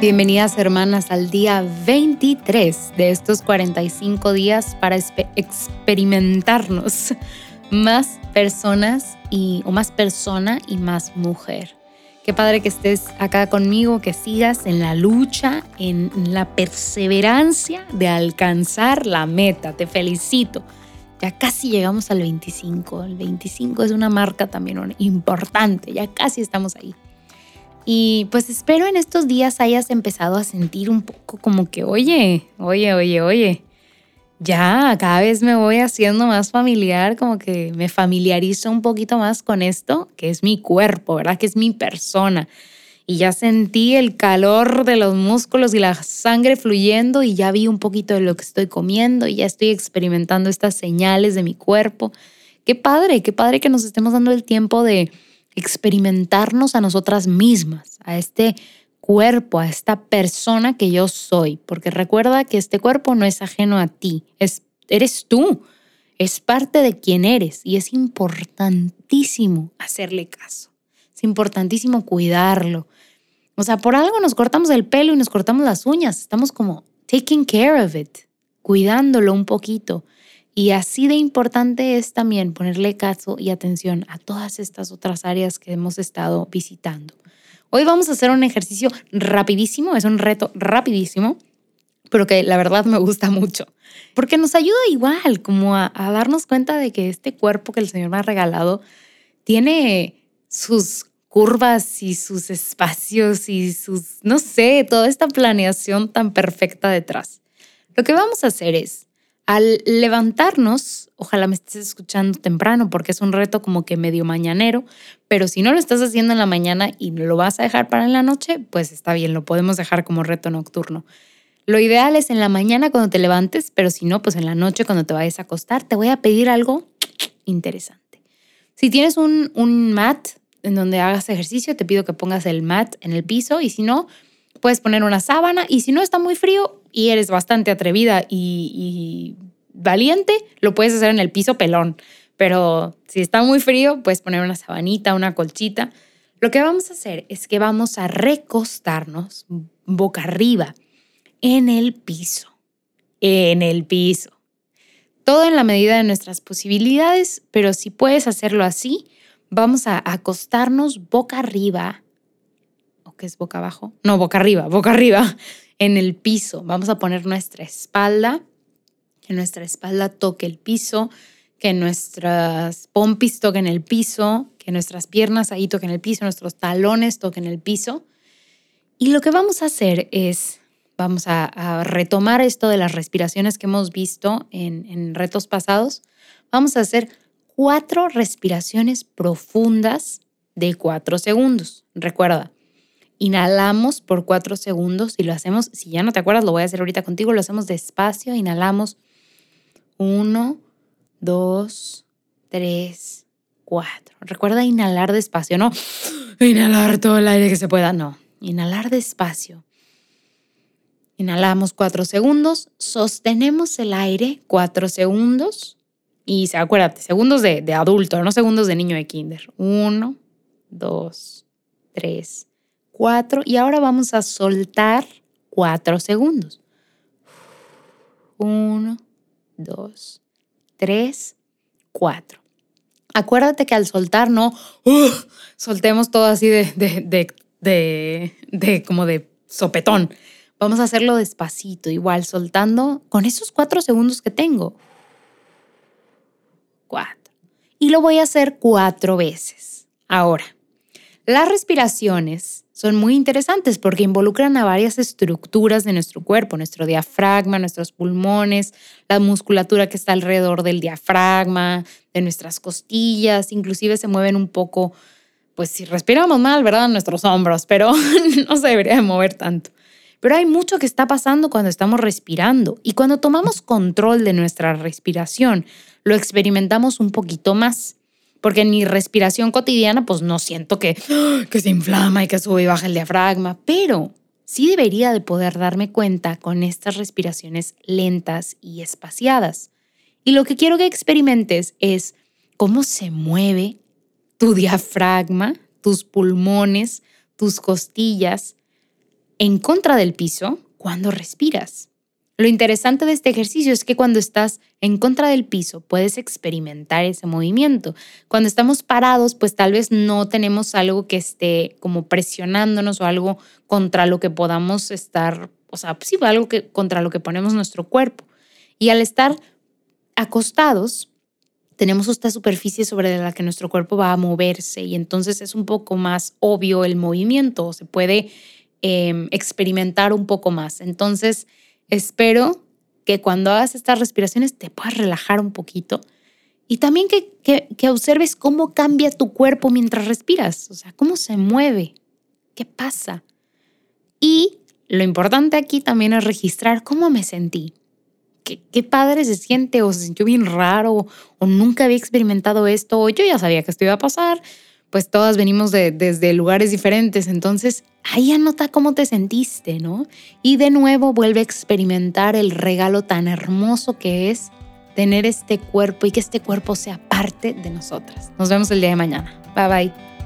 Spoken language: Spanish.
Bienvenidas hermanas al día 23 de estos 45 días para experimentarnos más personas y, o más persona y más mujer. Qué padre que estés acá conmigo, que sigas en la lucha, en la perseverancia de alcanzar la meta. Te felicito. Ya casi llegamos al 25. El 25 es una marca también importante. Ya casi estamos ahí. Y pues espero en estos días hayas empezado a sentir un poco como que, oye, oye, oye, oye, ya cada vez me voy haciendo más familiar, como que me familiarizo un poquito más con esto, que es mi cuerpo, ¿verdad? Que es mi persona. Y ya sentí el calor de los músculos y la sangre fluyendo y ya vi un poquito de lo que estoy comiendo y ya estoy experimentando estas señales de mi cuerpo. Qué padre, qué padre que nos estemos dando el tiempo de experimentarnos a nosotras mismas, a este cuerpo, a esta persona que yo soy, porque recuerda que este cuerpo no es ajeno a ti, es, eres tú, es parte de quien eres y es importantísimo hacerle caso, es importantísimo cuidarlo. O sea, por algo nos cortamos el pelo y nos cortamos las uñas, estamos como taking care of it, cuidándolo un poquito. Y así de importante es también ponerle caso y atención a todas estas otras áreas que hemos estado visitando. Hoy vamos a hacer un ejercicio rapidísimo, es un reto rapidísimo, pero que la verdad me gusta mucho, porque nos ayuda igual como a, darnos cuenta de que este cuerpo que el Señor me ha regalado tiene sus curvas y sus espacios y sus, no sé, toda esta planeación tan perfecta detrás. Lo que vamos a hacer es al levantarnos, ojalá me estés escuchando temprano porque es un reto como que medio mañanero, pero si no lo estás haciendo en la mañana y lo vas a dejar para la noche, pues está bien, lo podemos dejar como reto nocturno. Lo ideal es en la mañana cuando te levantes, pero si no, pues en la noche cuando te vayas a acostar, te voy a pedir algo interesante. Si tienes un, un mat en donde hagas ejercicio, te pido que pongas el mat en el piso y si no, puedes poner una sábana y si no está muy frío y eres bastante atrevida y, valiente, lo puedes hacer en el piso pelón. Pero si está muy frío, puedes poner una sabanita, una colchita. Lo que vamos a hacer es que vamos a recostarnos boca arriba en el piso. En el piso. Todo en la medida de nuestras posibilidades, pero si puedes hacerlo así, vamos a acostarnos boca arriba que es boca abajo, no, boca arriba, boca arriba, en el piso. Vamos a poner nuestra espalda, que nuestra espalda toque el piso, que nuestras pompis toquen el piso, que nuestras piernas ahí toquen el piso, nuestros talones toquen el piso. Y lo que vamos a hacer es, vamos a, retomar esto de las respiraciones que hemos visto en retos pasados. Vamos a hacer cuatro respiraciones profundas de cuatro segundos. Recuerda, Inhalamos por cuatro segundos y lo hacemos, si ya no te acuerdas, lo voy a hacer ahorita contigo, lo hacemos despacio, inhalamos uno, dos, tres, cuatro. Recuerda inhalar despacio, no inhalar todo el aire que se pueda, no, inhalar despacio. Inhalamos cuatro segundos, sostenemos el aire cuatro segundos y acuérdate, segundos de, de adulto, no segundos de niño de kinder. Uno, dos, tres, cuatro y ahora vamos a soltar cuatro segundos. Uno, dos, tres, cuatro. Acuérdate que al soltar no soltemos todo así de, de, de, de, como de sopetón. Vamos a hacerlo despacito, igual soltando con esos cuatro segundos que tengo. Cuatro. Y lo voy a hacer cuatro veces. Ahora, las respiraciones son muy interesantes porque involucran a varias estructuras de nuestro cuerpo, nuestro diafragma, nuestros pulmones, la musculatura que está alrededor del diafragma, de nuestras costillas, inclusive se mueven un poco, pues si respiramos mal, ¿verdad? Nuestros hombros, pero no se debería de mover tanto. Pero hay mucho que está pasando cuando estamos respirando. Y cuando tomamos control de nuestra respiración, lo experimentamos un poquito más. Porque en mi respiración cotidiana pues no siento que, se inflama y que sube y baja el diafragma, pero sí debería de poder darme cuenta con estas respiraciones lentas y espaciadas. Y lo que quiero que experimentes es cómo se mueve tu diafragma, tus pulmones, tus costillas en contra del piso cuando respiras. Lo interesante de este ejercicio es que cuando estás en contra del piso puedes experimentar ese movimiento. Cuando estamos parados, pues tal vez no tenemos algo que esté como presionándonos o algo contra lo que podamos estar, o sea, sí, algo que contra lo que ponemos nuestro cuerpo. Y al estar acostados, tenemos esta superficie sobre la que nuestro cuerpo va a moverse y entonces es un poco más obvio el movimiento, se puede em, experimentar un poco más. Entonces, Espero que cuando hagas estas respiraciones te puedas relajar un poquito y también que, que, observes cómo cambia tu cuerpo mientras respiras, o sea, cómo se mueve, qué pasa. Y lo importante aquí también es registrar cómo me sentí. Qué, qué, padre se siente o se sintió bien raro o nunca había experimentado esto o yo ya sabía que esto iba a pasar, pues todas venimos de, desde lugares diferentes, entonces ahí anota cómo te sentiste, ¿no? Y de nuevo vuelve a experimentar el regalo tan hermoso que es tener este cuerpo y que este cuerpo sea parte de nosotras. Nos vemos el día de mañana. Bye bye.